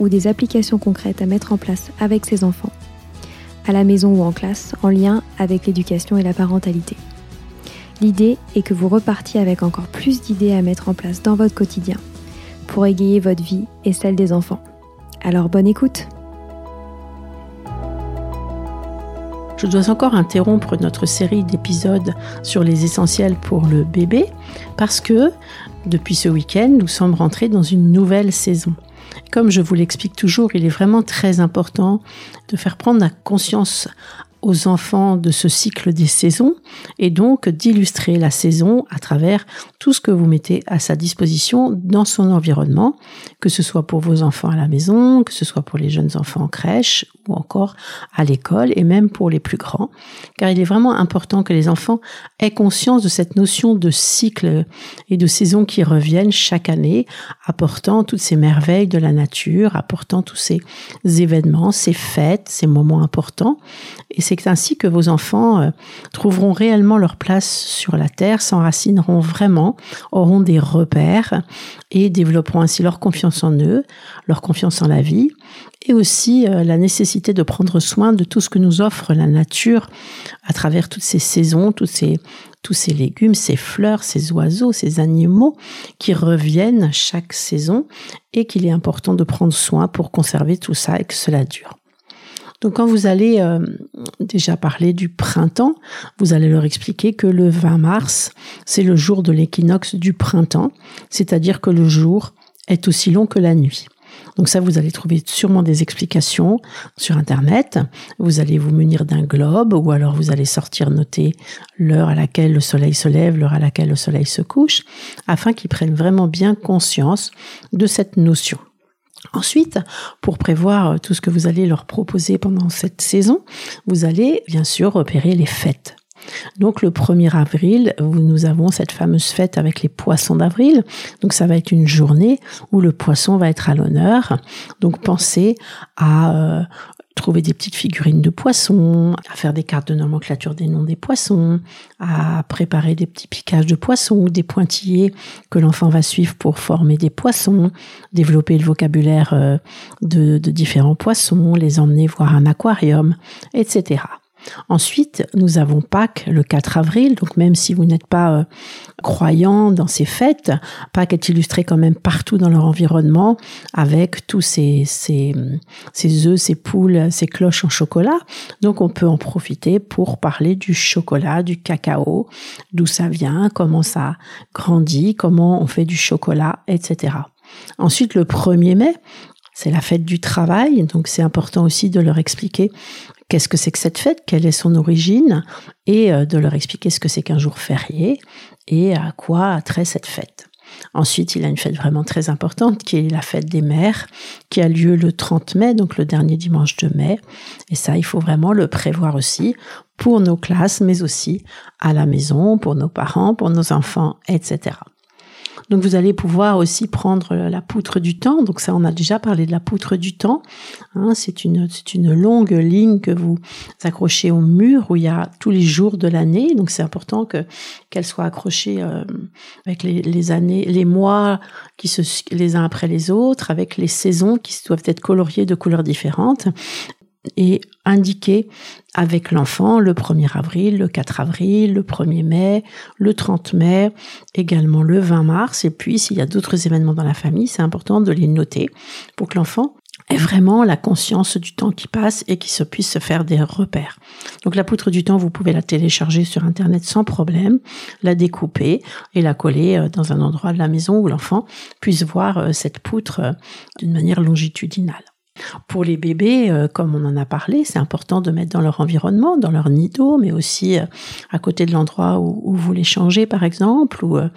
ou des applications concrètes à mettre en place avec ses enfants, à la maison ou en classe, en lien avec l'éducation et la parentalité. L'idée est que vous repartiez avec encore plus d'idées à mettre en place dans votre quotidien pour égayer votre vie et celle des enfants. Alors bonne écoute Je dois encore interrompre notre série d'épisodes sur les essentiels pour le bébé parce que depuis ce week-end, nous sommes rentrés dans une nouvelle saison. Comme je vous l'explique toujours, il est vraiment très important de faire prendre la conscience aux enfants de ce cycle des saisons et donc d'illustrer la saison à travers tout ce que vous mettez à sa disposition dans son environnement, que ce soit pour vos enfants à la maison, que ce soit pour les jeunes enfants en crèche ou encore à l'école et même pour les plus grands, car il est vraiment important que les enfants aient conscience de cette notion de cycle et de saison qui reviennent chaque année, apportant toutes ces merveilles de la nature, apportant tous ces événements, ces fêtes, ces moments importants. Et c'est ainsi que vos enfants euh, trouveront réellement leur place sur la terre, s'enracineront vraiment, auront des repères et développeront ainsi leur confiance en eux, leur confiance en la vie et aussi euh, la nécessité de prendre soin de tout ce que nous offre la nature à travers toutes ces saisons, tous ces, tous ces légumes, ces fleurs, ces oiseaux, ces animaux qui reviennent chaque saison et qu'il est important de prendre soin pour conserver tout ça et que cela dure. Donc quand vous allez euh, déjà parler du printemps, vous allez leur expliquer que le 20 mars, c'est le jour de l'équinoxe du printemps, c'est-à-dire que le jour est aussi long que la nuit. Donc ça, vous allez trouver sûrement des explications sur Internet. Vous allez vous munir d'un globe ou alors vous allez sortir noter l'heure à laquelle le soleil se lève, l'heure à laquelle le soleil se couche, afin qu'ils prennent vraiment bien conscience de cette notion. Ensuite, pour prévoir tout ce que vous allez leur proposer pendant cette saison, vous allez bien sûr repérer les fêtes. Donc le 1er avril, nous avons cette fameuse fête avec les poissons d'avril. Donc ça va être une journée où le poisson va être à l'honneur. Donc pensez à euh, trouver des petites figurines de poissons, à faire des cartes de nomenclature des noms des poissons, à préparer des petits piquages de poissons ou des pointillés que l'enfant va suivre pour former des poissons, développer le vocabulaire euh, de différents poissons, les emmener voir un aquarium, etc. Ensuite, nous avons Pâques le 4 avril, donc même si vous n'êtes pas euh, croyant dans ces fêtes, Pâques est illustré quand même partout dans leur environnement avec tous ces, ces, ces œufs, ces poules, ces cloches en chocolat. Donc on peut en profiter pour parler du chocolat, du cacao, d'où ça vient, comment ça grandit, comment on fait du chocolat, etc. Ensuite, le 1er mai, c'est la fête du travail, donc c'est important aussi de leur expliquer qu'est-ce que c'est que cette fête, quelle est son origine, et euh, de leur expliquer ce que c'est qu'un jour férié et à quoi a trait cette fête. Ensuite, il a une fête vraiment très importante qui est la fête des mères, qui a lieu le 30 mai, donc le dernier dimanche de mai. Et ça, il faut vraiment le prévoir aussi pour nos classes, mais aussi à la maison, pour nos parents, pour nos enfants, etc. Donc vous allez pouvoir aussi prendre la poutre du temps. Donc ça, on a déjà parlé de la poutre du temps. Hein, c'est une longue ligne que vous accrochez au mur où il y a tous les jours de l'année. Donc c'est important que qu'elle soit accrochée euh, avec les, les, années, les mois qui se les uns après les autres, avec les saisons qui doivent être coloriées de couleurs différentes et indiqué avec l'enfant le 1er avril, le 4 avril, le 1er mai, le 30 mai, également le 20 mars. Et puis, s'il y a d'autres événements dans la famille, c'est important de les noter pour que l'enfant et vraiment la conscience du temps qui passe et qui se puisse se faire des repères. Donc la poutre du temps, vous pouvez la télécharger sur Internet sans problème, la découper et la coller euh, dans un endroit de la maison où l'enfant puisse voir euh, cette poutre euh, d'une manière longitudinale. Pour les bébés, euh, comme on en a parlé, c'est important de mettre dans leur environnement, dans leur nid d'eau, mais aussi euh, à côté de l'endroit où, vous les changez, par exemple, ou, euh,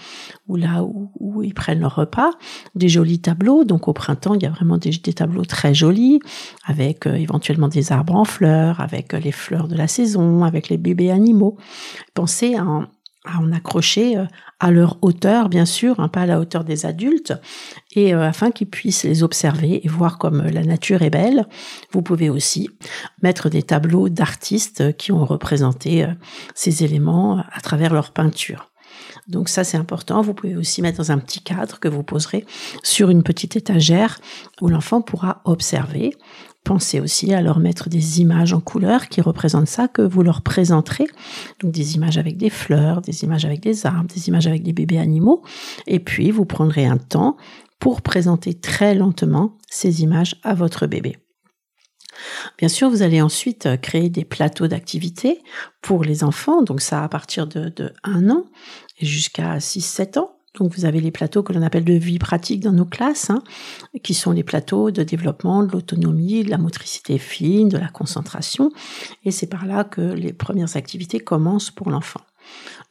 là où, ils prennent leur repas, des jolis tableaux. Donc au printemps, il y a vraiment des, des tableaux très jolis, avec éventuellement des arbres en fleurs, avec les fleurs de la saison, avec les bébés animaux. Pensez à à en accrocher euh, à leur hauteur, bien sûr, hein, pas à la hauteur des adultes, et euh, afin qu'ils puissent les observer et voir comme euh, la nature est belle. Vous pouvez aussi mettre des tableaux d'artistes qui ont représenté ces éléments à travers leur peinture. Donc ça c'est important. Vous pouvez aussi mettre dans un petit cadre que vous poserez sur une petite étagère où l'enfant pourra observer Pensez aussi à leur mettre des images en couleur qui représentent ça que vous leur présenterez. Donc des images avec des fleurs, des images avec des arbres, des images avec des bébés animaux. Et puis vous prendrez un temps pour présenter très lentement ces images à votre bébé. Bien sûr, vous allez ensuite créer des plateaux d'activité pour les enfants, donc ça à partir de, de 1 an jusqu'à 6-7 ans. Donc vous avez les plateaux que l'on appelle de vie pratique dans nos classes, hein, qui sont les plateaux de développement de l'autonomie, de la motricité fine, de la concentration. Et c'est par là que les premières activités commencent pour l'enfant.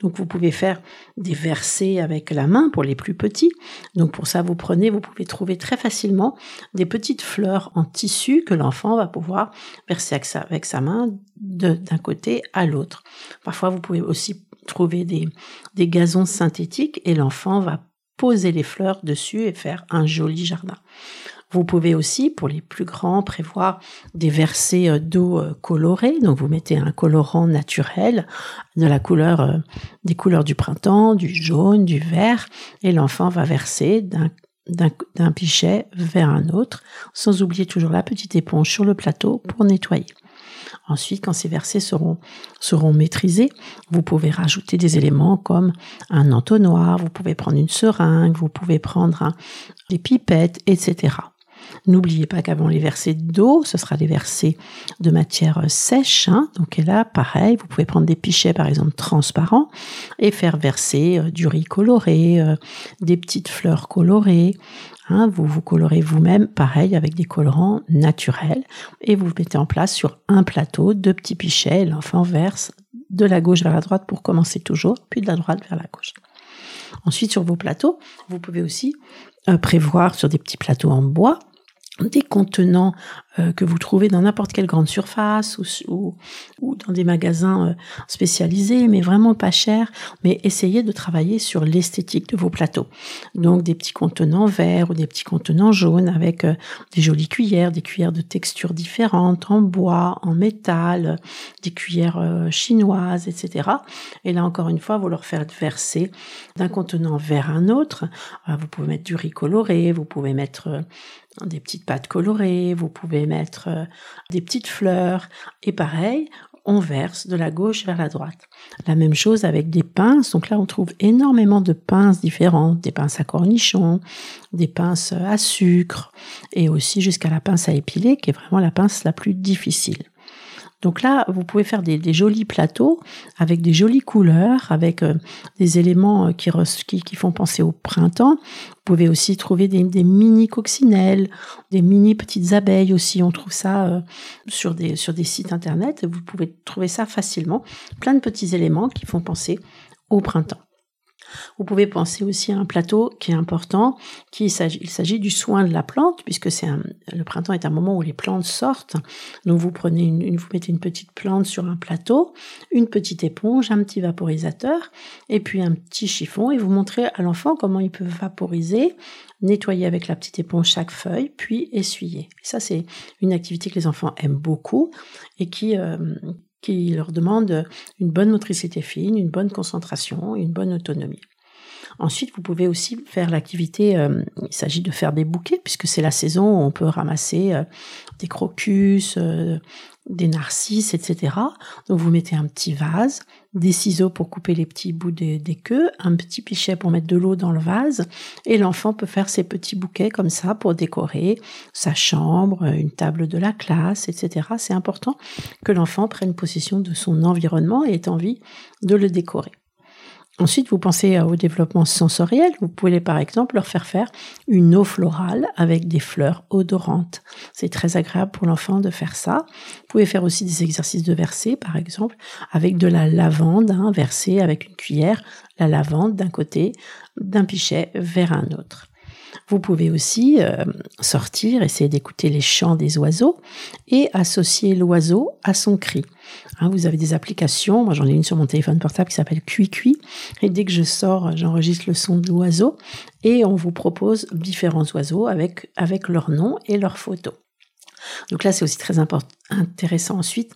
Donc vous pouvez faire des versets avec la main pour les plus petits. Donc pour ça, vous prenez, vous pouvez trouver très facilement des petites fleurs en tissu que l'enfant va pouvoir verser avec sa, main d'un côté à l'autre. Parfois, vous pouvez aussi trouver des, gazons synthétiques et l'enfant va poser les fleurs dessus et faire un joli jardin. Vous pouvez aussi, pour les plus grands, prévoir des versets euh, d'eau euh, colorée. Donc, vous mettez un colorant naturel de la couleur, euh, des couleurs du printemps, du jaune, du vert, et l'enfant va verser d'un pichet vers un autre, sans oublier toujours la petite éponge sur le plateau pour nettoyer. Ensuite, quand ces versets seront, maîtrisés, vous pouvez rajouter des éléments comme un entonnoir, vous pouvez prendre une seringue, vous pouvez prendre des pipettes, etc. N'oubliez pas qu'avant les versets d'eau, ce sera des versets de matière sèche. Hein. Donc là, pareil, vous pouvez prendre des pichets, par exemple, transparents et faire verser euh, du riz coloré, euh, des petites fleurs colorées. Hein. Vous vous colorez vous-même, pareil, avec des colorants naturels. Et vous mettez en place sur un plateau deux petits pichets. L'enfant verse de la gauche vers la droite pour commencer toujours, puis de la droite vers la gauche. Ensuite, sur vos plateaux, vous pouvez aussi euh, prévoir sur des petits plateaux en bois des contenants euh, que vous trouvez dans n'importe quelle grande surface ou, ou, dans des magasins euh, spécialisés, mais vraiment pas chers. Mais essayez de travailler sur l'esthétique de vos plateaux. Donc des petits contenants verts ou des petits contenants jaunes avec euh, des jolies cuillères, des cuillères de textures différentes, en bois, en métal, des cuillères chinoises, etc. Et là encore une fois, vous leur faites verser d'un contenant vers un autre. vous pouvez mettre du riz coloré, vous pouvez mettre des petites pâtes colorées, vous pouvez mettre euh, des petites fleurs. Et pareil, on verse de la gauche vers la droite. La même chose avec des pinces. Donc là, on trouve énormément de pinces différentes, des pinces à cornichons, des pinces à sucre, et aussi jusqu'à la pince à épiler, qui est vraiment la pince la plus difficile. Donc là, vous pouvez faire des, jolis plateaux avec des jolies couleurs, avec euh, des éléments euh, qui, font penser au printemps. Vous pouvez aussi trouver des, mini coccinelles, des mini petites abeilles aussi. On trouve ça euh, sur des sites internet. Vous pouvez trouver ça facilement. Plein de petits éléments qui font penser au printemps. Vous pouvez penser aussi à un plateau qui est important, qui il s'agit du soin de la plante, puisque le printemps est un moment où les plantes sortent. Donc vous prenez une, vous mettez une petite plante sur un plateau, une petite éponge, un petit vaporisateur, et puis un petit chiffon, et vous montrez à l'enfant comment il peut vaporiser, nettoyer avec la petite éponge chaque feuille, puis essuyer. ça c'est une activité que les enfants aiment beaucoup et qui euh, qui leur demande une bonne motricité fine, une bonne concentration, une bonne autonomie. Ensuite, vous pouvez aussi faire l'activité, euh, il s'agit de faire des bouquets, puisque c'est la saison où on peut ramasser euh, des crocus, euh, des narcisses, etc. Donc vous mettez un petit vase, des ciseaux pour couper les petits bouts des, des queues, un petit pichet pour mettre de l'eau dans le vase, et l'enfant peut faire ses petits bouquets comme ça pour décorer sa chambre, une table de la classe, etc. C'est important que l'enfant prenne possession de son environnement et ait envie de le décorer. Ensuite, vous pensez au développement sensoriel. Vous pouvez par exemple leur faire faire une eau florale avec des fleurs odorantes. C'est très agréable pour l'enfant de faire ça. Vous pouvez faire aussi des exercices de verser, par exemple, avec de la lavande, hein, verser avec une cuillère la lavande d'un côté, d'un pichet vers un autre. Vous pouvez aussi euh, sortir, essayer d'écouter les chants des oiseaux et associer l'oiseau à son cri. Hein, vous avez des applications, moi j'en ai une sur mon téléphone portable qui s'appelle QuiQui, et dès que je sors, j'enregistre le son de l'oiseau, et on vous propose différents oiseaux avec, avec leur nom et leur photo. Donc là, c'est aussi très intéressant ensuite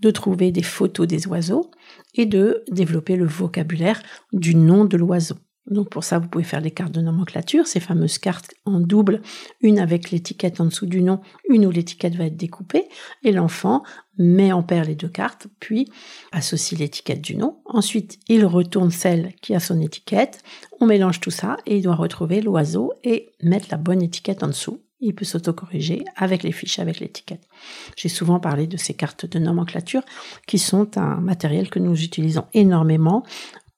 de trouver des photos des oiseaux et de développer le vocabulaire du nom de l'oiseau. Donc pour ça, vous pouvez faire les cartes de nomenclature, ces fameuses cartes en double, une avec l'étiquette en dessous du nom, une où l'étiquette va être découpée, et l'enfant met en paire les deux cartes, puis associe l'étiquette du nom. Ensuite, il retourne celle qui a son étiquette, on mélange tout ça, et il doit retrouver l'oiseau et mettre la bonne étiquette en dessous. Il peut s'autocorriger avec les fiches, avec l'étiquette. J'ai souvent parlé de ces cartes de nomenclature qui sont un matériel que nous utilisons énormément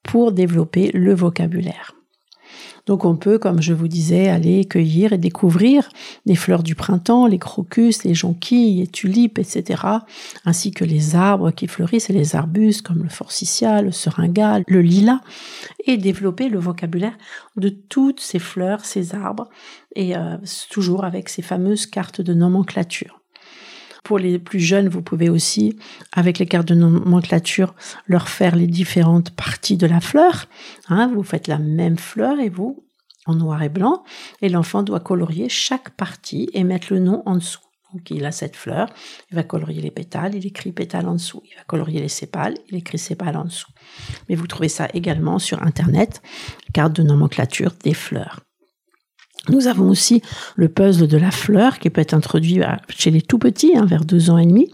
pour développer le vocabulaire. Donc on peut, comme je vous disais, aller cueillir et découvrir les fleurs du printemps, les crocus, les jonquilles, les tulipes, etc., ainsi que les arbres qui fleurissent et les arbustes comme le forsythia, le seringa, le lilas, et développer le vocabulaire de toutes ces fleurs, ces arbres, et euh, toujours avec ces fameuses cartes de nomenclature. Pour les plus jeunes, vous pouvez aussi, avec les cartes de nomenclature, leur faire les différentes parties de la fleur. Hein, vous faites la même fleur et vous, en noir et blanc, et l'enfant doit colorier chaque partie et mettre le nom en dessous. Donc il a cette fleur, il va colorier les pétales, il écrit pétales en dessous. Il va colorier les sépales, il écrit sépales en dessous. Mais vous trouvez ça également sur Internet, carte de nomenclature des fleurs. Nous avons aussi le puzzle de la fleur qui peut être introduit chez les tout petits, hein, vers deux ans et demi.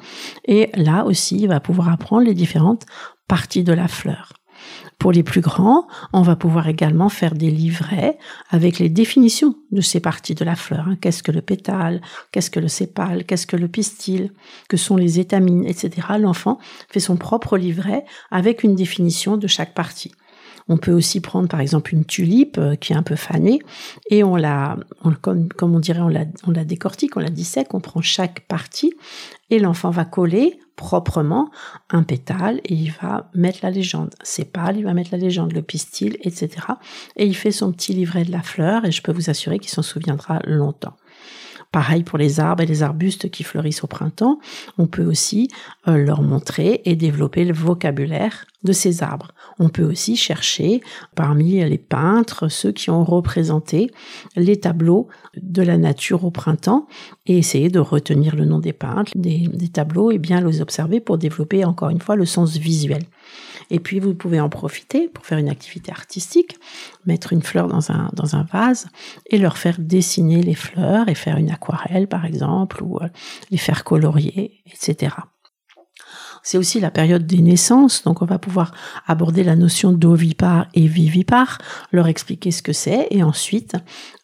Et là aussi, il va pouvoir apprendre les différentes parties de la fleur. Pour les plus grands, on va pouvoir également faire des livrets avec les définitions de ces parties de la fleur. Hein. Qu'est-ce que le pétale? Qu'est-ce que le sépale? Qu'est-ce que le pistil? Que sont les étamines? Etc. L'enfant fait son propre livret avec une définition de chaque partie. On peut aussi prendre par exemple une tulipe euh, qui est un peu fanée et on la, comme, on dirait, on la, décortique, on la dissèque, on prend chaque partie et l'enfant va coller proprement un pétale et il va mettre la légende. Sépale, il va mettre la légende, le pistil, etc. Et il fait son petit livret de la fleur et je peux vous assurer qu'il s'en souviendra longtemps. Pareil pour les arbres et les arbustes qui fleurissent au printemps, on peut aussi euh, leur montrer et développer le vocabulaire de ces arbres. On peut aussi chercher parmi les peintres ceux qui ont représenté les tableaux de la nature au printemps et essayer de retenir le nom des peintres, des, des tableaux et bien les observer pour développer encore une fois le sens visuel. Et puis vous pouvez en profiter pour faire une activité artistique, mettre une fleur dans un, dans un vase et leur faire dessiner les fleurs et faire une aquarelle par exemple ou euh, les faire colorier, etc. C'est aussi la période des naissances, donc on va pouvoir aborder la notion d'ovipare et vivipare, leur expliquer ce que c'est, et ensuite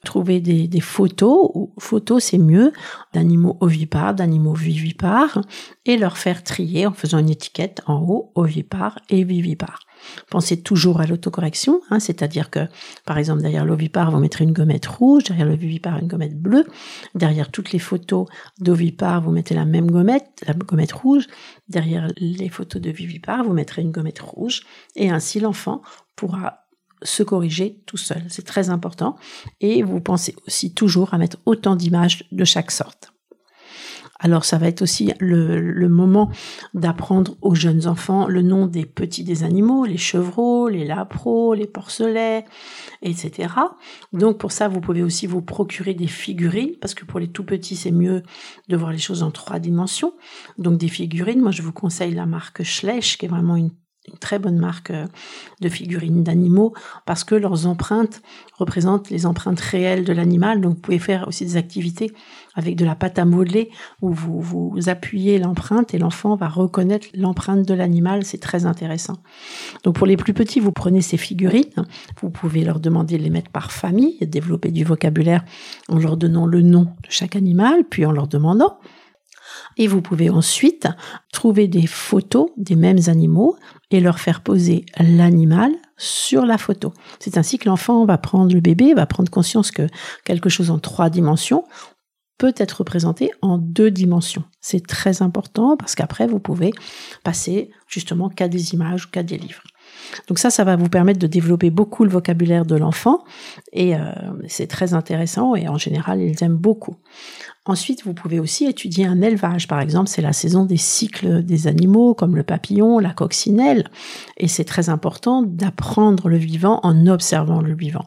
trouver des, photos, photos c'est mieux, d'animaux ovipares, d'animaux vivipares, et leur faire trier en faisant une étiquette en haut, ovipare et vivipare. Pensez toujours à l'autocorrection, hein, c'est-à-dire que, par exemple, derrière l'ovipare, vous mettrez une gommette rouge, derrière le vivipare, une gommette bleue. Derrière toutes les photos d'ovipare, vous mettez la même gommette, la gommette rouge. Derrière les photos de vivipare, vous mettrez une gommette rouge. Et ainsi, l'enfant pourra se corriger tout seul. C'est très important. Et vous pensez aussi toujours à mettre autant d'images de chaque sorte. Alors ça va être aussi le, moment d'apprendre aux jeunes enfants le nom des petits des animaux, les chevreaux, les lapros, les porcelets, etc. Donc pour ça, vous pouvez aussi vous procurer des figurines, parce que pour les tout petits, c'est mieux de voir les choses en trois dimensions. Donc des figurines, moi je vous conseille la marque Schleich, qui est vraiment une une très bonne marque euh, de figurines d'animaux parce que leurs empreintes représentent les empreintes réelles de l'animal. Donc vous pouvez faire aussi des activités avec de la pâte à modeler où vous, vous appuyez l'empreinte et l'enfant va reconnaître l'empreinte de l'animal. C'est très intéressant. Donc pour les plus petits, vous prenez ces figurines. Vous pouvez leur demander de les mettre par famille et développer du vocabulaire en leur donnant le nom de chaque animal, puis en leur demandant et vous pouvez ensuite trouver des photos des mêmes animaux et leur faire poser l'animal sur la photo. C'est ainsi que l'enfant va prendre le bébé, va prendre conscience que quelque chose en trois dimensions peut être représenté en deux dimensions. C'est très important parce qu'après, vous pouvez passer justement qu'à des images ou qu'à des livres. Donc ça, ça va vous permettre de développer beaucoup le vocabulaire de l'enfant et euh, c'est très intéressant et en général, ils aiment beaucoup. Ensuite, vous pouvez aussi étudier un élevage. Par exemple, c'est la saison des cycles des animaux, comme le papillon, la coccinelle. Et c'est très important d'apprendre le vivant en observant le vivant.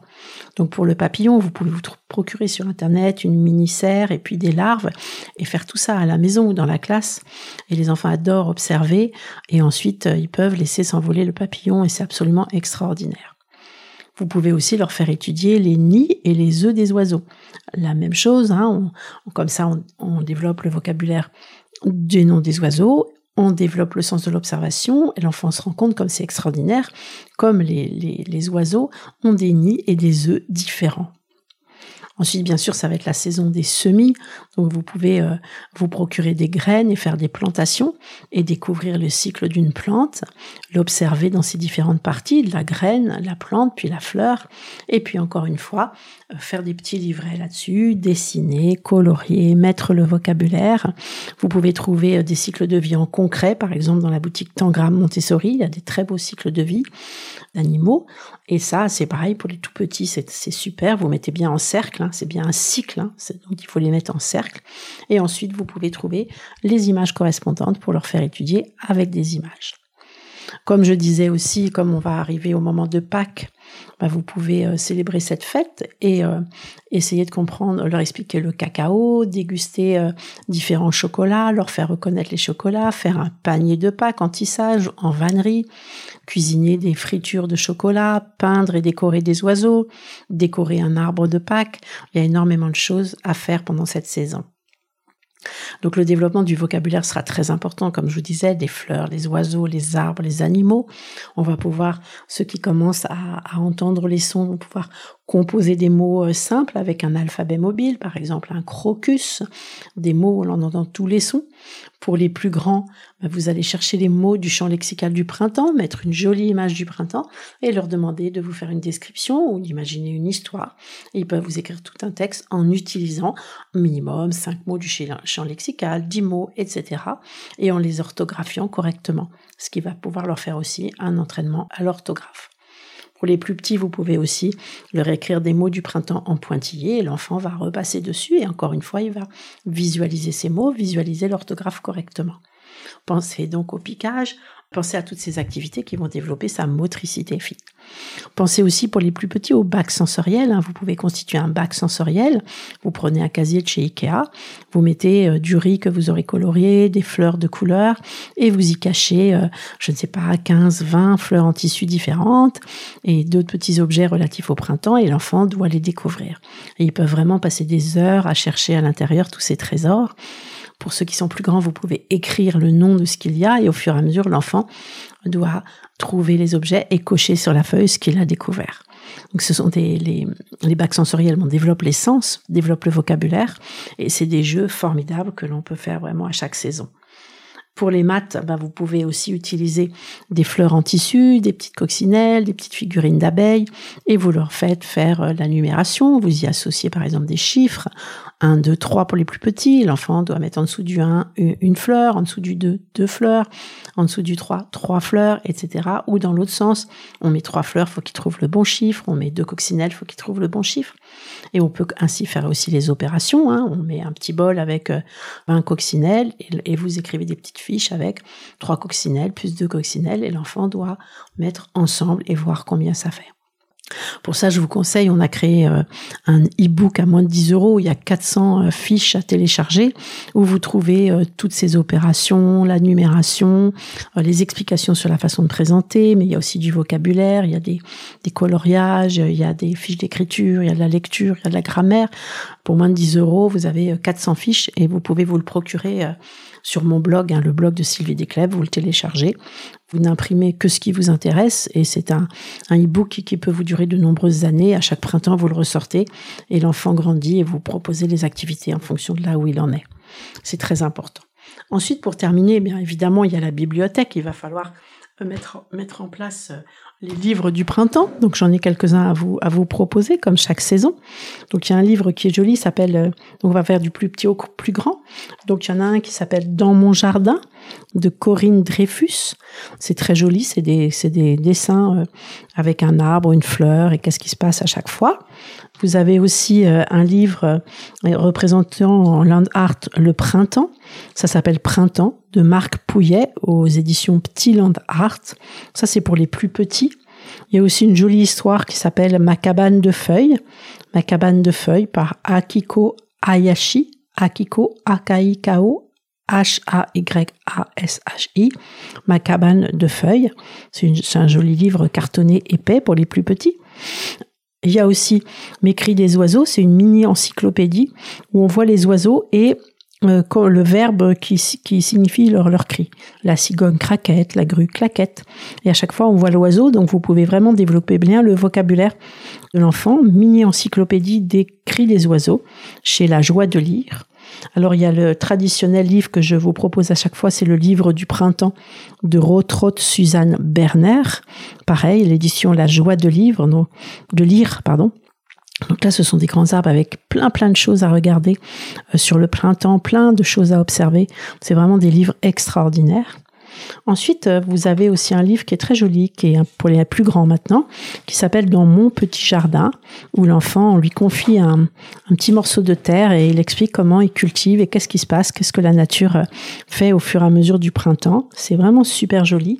Donc, pour le papillon, vous pouvez vous procurer sur Internet une mini-serre et puis des larves et faire tout ça à la maison ou dans la classe. Et les enfants adorent observer et ensuite, euh, ils peuvent laisser s'envoler le papillon et c'est absolument extraordinaire. Vous pouvez aussi leur faire étudier les nids et les œufs des oiseaux. La même chose, hein, comme ça on, développe le vocabulaire des noms des oiseaux, on développe le sens de l'observation et l'enfant se rend compte comme c'est extraordinaire, comme les oiseaux ont des nids et des œufs différents. Ensuite, bien sûr, ça va être la saison des semis. Donc, vous pouvez euh, vous procurer des graines et faire des plantations et découvrir le cycle d'une plante, l'observer dans ses différentes parties, la graine, la plante, puis la fleur. Et puis, encore une fois, euh, faire des petits livrets là-dessus, dessiner, colorier, mettre le vocabulaire. Vous pouvez trouver euh, des cycles de vie en concret, par exemple dans la boutique Tangram Montessori, il y a des très beaux cycles de vie d'animaux. Et ça, c'est pareil pour les tout petits, c'est super, vous mettez bien en cercle, hein. c'est bien un cycle, hein. donc il faut les mettre en cercle. Et ensuite, vous pouvez trouver les images correspondantes pour leur faire étudier avec des images. Comme je disais aussi, comme on va arriver au moment de Pâques, bah, vous pouvez euh, célébrer cette fête et euh, essayer de comprendre, leur expliquer le cacao, déguster euh, différents chocolats, leur faire reconnaître les chocolats, faire un panier de Pâques en tissage, en vannerie, cuisiner des fritures de chocolat, peindre et décorer des oiseaux, décorer un arbre de Pâques. Il y a énormément de choses à faire pendant cette saison. Donc le développement du vocabulaire sera très important, comme je vous disais, des fleurs, les oiseaux, les arbres, les animaux. On va pouvoir, ceux qui commencent à, entendre les sons, vont pouvoir composer des mots euh, simples avec un alphabet mobile, par exemple un crocus, des mots où l'on entend tous les sons. Pour les plus grands, bah, vous allez chercher les mots du champ lexical du printemps, mettre une jolie image du printemps et leur demander de vous faire une description ou d'imaginer une histoire. ils peuvent vous écrire tout un texte en utilisant minimum cinq mots du champ lexical, 10 mots, etc. et en les orthographiant correctement, ce qui va pouvoir leur faire aussi un entraînement à l'orthographe. Pour les plus petits, vous pouvez aussi leur écrire des mots du printemps en pointillé et l'enfant va repasser dessus et encore une fois, il va visualiser ces mots, visualiser l'orthographe correctement. Pensez donc au piquage, Pensez à toutes ces activités qui vont développer sa motricité fine. Pensez aussi pour les plus petits au bac sensoriel. Hein. Vous pouvez constituer un bac sensoriel. Vous prenez un casier de chez Ikea, vous mettez euh, du riz que vous aurez colorié, des fleurs de couleur, et vous y cachez, euh, je ne sais pas, 15, 20 fleurs en tissu différentes et d'autres petits objets relatifs au printemps, et l'enfant doit les découvrir. Ils peuvent vraiment passer des heures à chercher à l'intérieur tous ces trésors. Pour ceux qui sont plus grands, vous pouvez écrire le nom de ce qu'il y a et au fur et à mesure, l'enfant doit trouver les objets et cocher sur la feuille ce qu'il a découvert. Donc ce sont des, les, les bacs sensoriels, on développe les sens, développe le vocabulaire et c'est des jeux formidables que l'on peut faire vraiment à chaque saison. Pour les maths, ben, vous pouvez aussi utiliser des fleurs en tissu, des petites coccinelles, des petites figurines d'abeilles, et vous leur faites faire euh, la numération. Vous y associez par exemple des chiffres 1, 2, 3 pour les plus petits. L'enfant doit mettre en dessous du 1 une fleur, en dessous du 2 deux fleurs, en dessous du 3 trois fleurs, etc. Ou dans l'autre sens, on met trois fleurs, faut qu'il trouve le bon chiffre. On met deux coccinelles, faut qu'il trouve le bon chiffre. Et on peut ainsi faire aussi les opérations. Hein. On met un petit bol avec 20 euh, coccinelles et, et vous écrivez des petites fiches avec trois coccinelles plus deux coccinelles et l'enfant doit mettre ensemble et voir combien ça fait. Pour ça, je vous conseille, on a créé euh, un e-book à moins de 10 euros. Il y a 400 euh, fiches à télécharger où vous trouvez euh, toutes ces opérations, la numération, les explications sur la façon de présenter, mais il y a aussi du vocabulaire, il y a des, des coloriages, il y a des fiches d'écriture, il y a de la lecture, il y a de la grammaire. Pour moins de 10 euros, vous avez 400 fiches et vous pouvez vous le procurer sur mon blog, hein, le blog de Sylvie Desclèves, vous le téléchargez. Vous n'imprimez que ce qui vous intéresse et c'est un, un e-book qui, peut vous durer de nombreuses années. À chaque printemps, vous le ressortez et l'enfant grandit et vous proposez les activités en fonction de là où il en est. C'est très important. Ensuite, pour terminer, bien évidemment, il y a la bibliothèque. Il va falloir mettre, mettre en place euh, les livres du printemps. Donc j'en ai quelques-uns à vous à vous proposer comme chaque saison. Donc il y a un livre qui est joli, s'appelle euh, on va faire du plus petit au plus grand. Donc il y en a un qui s'appelle Dans mon jardin de Corinne Dreyfus. C'est très joli, c'est des c'est des dessins euh, avec un arbre, une fleur et qu'est-ce qui se passe à chaque fois. Vous avez aussi euh, un livre représentant en land art le printemps. Ça s'appelle Printemps de Marc Pouillet aux éditions Petit Land Art. Ça c'est pour les plus petits il y a aussi une jolie histoire qui s'appelle Ma cabane de feuilles. Ma cabane de feuilles par Akiko Hayashi. Akiko A-K-I-K-O H-A-Y-A-S-H-I. Ma cabane de feuilles. C'est un joli livre cartonné épais pour les plus petits. Il y a aussi Mes cris des oiseaux, c'est une mini encyclopédie où on voit les oiseaux et euh, le verbe qui, qui signifie leur, cri. La cigogne craquette, la grue claquette. Et à chaque fois, on voit l'oiseau, donc vous pouvez vraiment développer bien le vocabulaire de l'enfant. Mini encyclopédie des cris des oiseaux chez La Joie de lire. Alors il y a le traditionnel livre que je vous propose à chaque fois, c'est le livre du printemps de Rotrot Suzanne Berner. Pareil, l'édition La Joie de non, de lire, pardon. Donc là, ce sont des grands arbres avec plein plein de choses à regarder euh, sur le printemps, plein de choses à observer. C'est vraiment des livres extraordinaires. Ensuite, euh, vous avez aussi un livre qui est très joli, qui est pour les plus grands maintenant, qui s'appelle Dans mon petit jardin, où l'enfant, on lui confie un, petit morceau de terre et il explique comment il cultive et qu'est-ce qui se passe, qu'est-ce que la nature euh, fait au fur et à mesure du printemps. C'est vraiment super joli.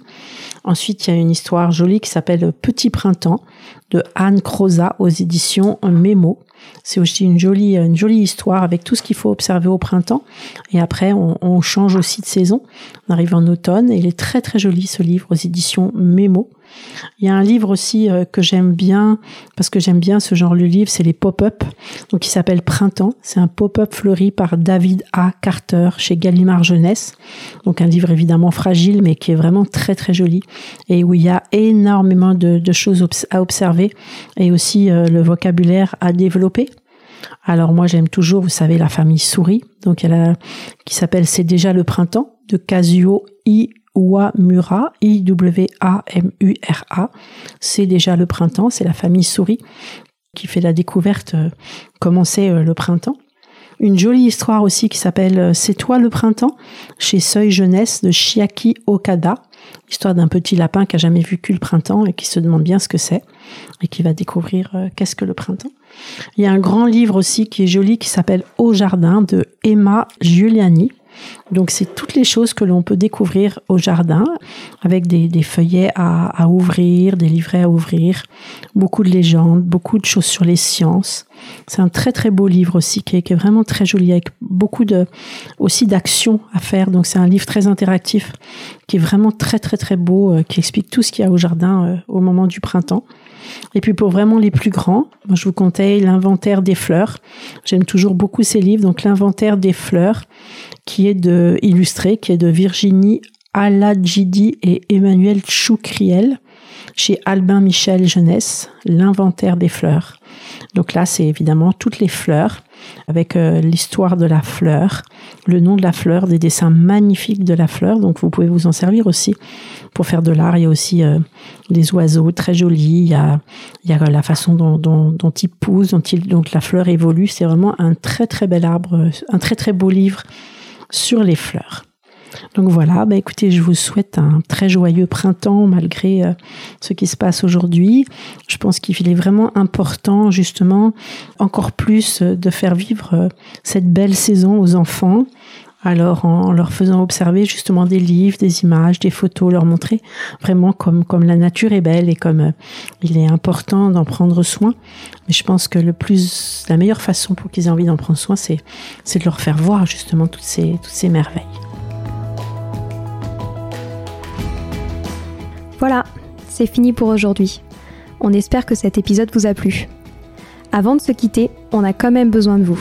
Ensuite, il y a une histoire jolie qui s'appelle Petit printemps de Anne Croza aux éditions Mémo. C'est aussi une jolie, une jolie histoire avec tout ce qu'il faut observer au printemps. Et après, on, on, change aussi de saison. On arrive en automne et il est très très joli ce livre aux éditions Mémo. Il y a un livre aussi euh, que j'aime bien, parce que j'aime bien ce genre de livre, c'est les pop-up. Donc, il s'appelle Printemps. C'est un pop-up fleuri par David A. Carter chez Gallimard Jeunesse. Donc, un livre évidemment fragile, mais qui est vraiment très, très joli. Et où il y a énormément de, choses à observer et aussi euh, le vocabulaire à développer. Alors moi j'aime toujours, vous savez, la famille Souris, donc elle qui s'appelle C'est déjà le printemps de Kazuo I Iwamura, I-W-A-M-U-R-A. C'est déjà le printemps, c'est la famille souris qui fait la découverte euh, comment c'est euh, le printemps. Une jolie histoire aussi qui s'appelle euh, C'est toi le printemps chez Seuil Jeunesse de Chiaki Okada. Histoire d'un petit lapin qui a jamais vu que le printemps et qui se demande bien ce que c'est et qui va découvrir qu'est-ce que le printemps. Il y a un grand livre aussi qui est joli qui s'appelle Au jardin de Emma Giuliani. Donc c'est toutes les choses que l'on peut découvrir au jardin avec des, feuillets à, ouvrir, des livrets à ouvrir, beaucoup de légendes, beaucoup de choses sur les sciences. C'est un très très beau livre aussi qui est, vraiment très joli avec beaucoup de aussi d'actions à faire. Donc c'est un livre très interactif qui est vraiment très très très beau, euh, qui explique tout ce qu'il y a au jardin euh, au moment du printemps. Et puis pour vraiment les plus grands, je vous conseille l'inventaire des fleurs. J'aime toujours beaucoup ces livres. Donc l'inventaire des fleurs, qui est de illustré, qui est de Virginie Aladjidi et Emmanuel Choucriel chez Albin Michel Jeunesse, l'inventaire des fleurs. Donc là, c'est évidemment toutes les fleurs avec euh, l'histoire de la fleur, le nom de la fleur, des dessins magnifiques de la fleur. Donc vous pouvez vous en servir aussi pour faire de l'art. Il y a aussi euh, des oiseaux très jolis. Il y a, il y a la façon dont, dont, ils poussent, dont, il, dont la fleur évolue. C'est vraiment un très très bel arbre, un très très beau livre sur les fleurs. Donc voilà, bah écoutez, je vous souhaite un très joyeux printemps malgré euh, ce qui se passe aujourd'hui. Je pense qu'il est vraiment important justement encore plus euh, de faire vivre euh, cette belle saison aux enfants Alors en leur faisant observer justement des livres, des images, des photos, leur montrer vraiment comme comme la nature est belle et comme euh, il est important d'en prendre soin. Mais je pense que le plus la meilleure façon pour qu'ils aient envie d'en prendre soin, c'est c'est de leur faire voir justement toutes ces toutes ces merveilles. Voilà, c'est fini pour aujourd'hui. On espère que cet épisode vous a plu. Avant de se quitter, on a quand même besoin de vous.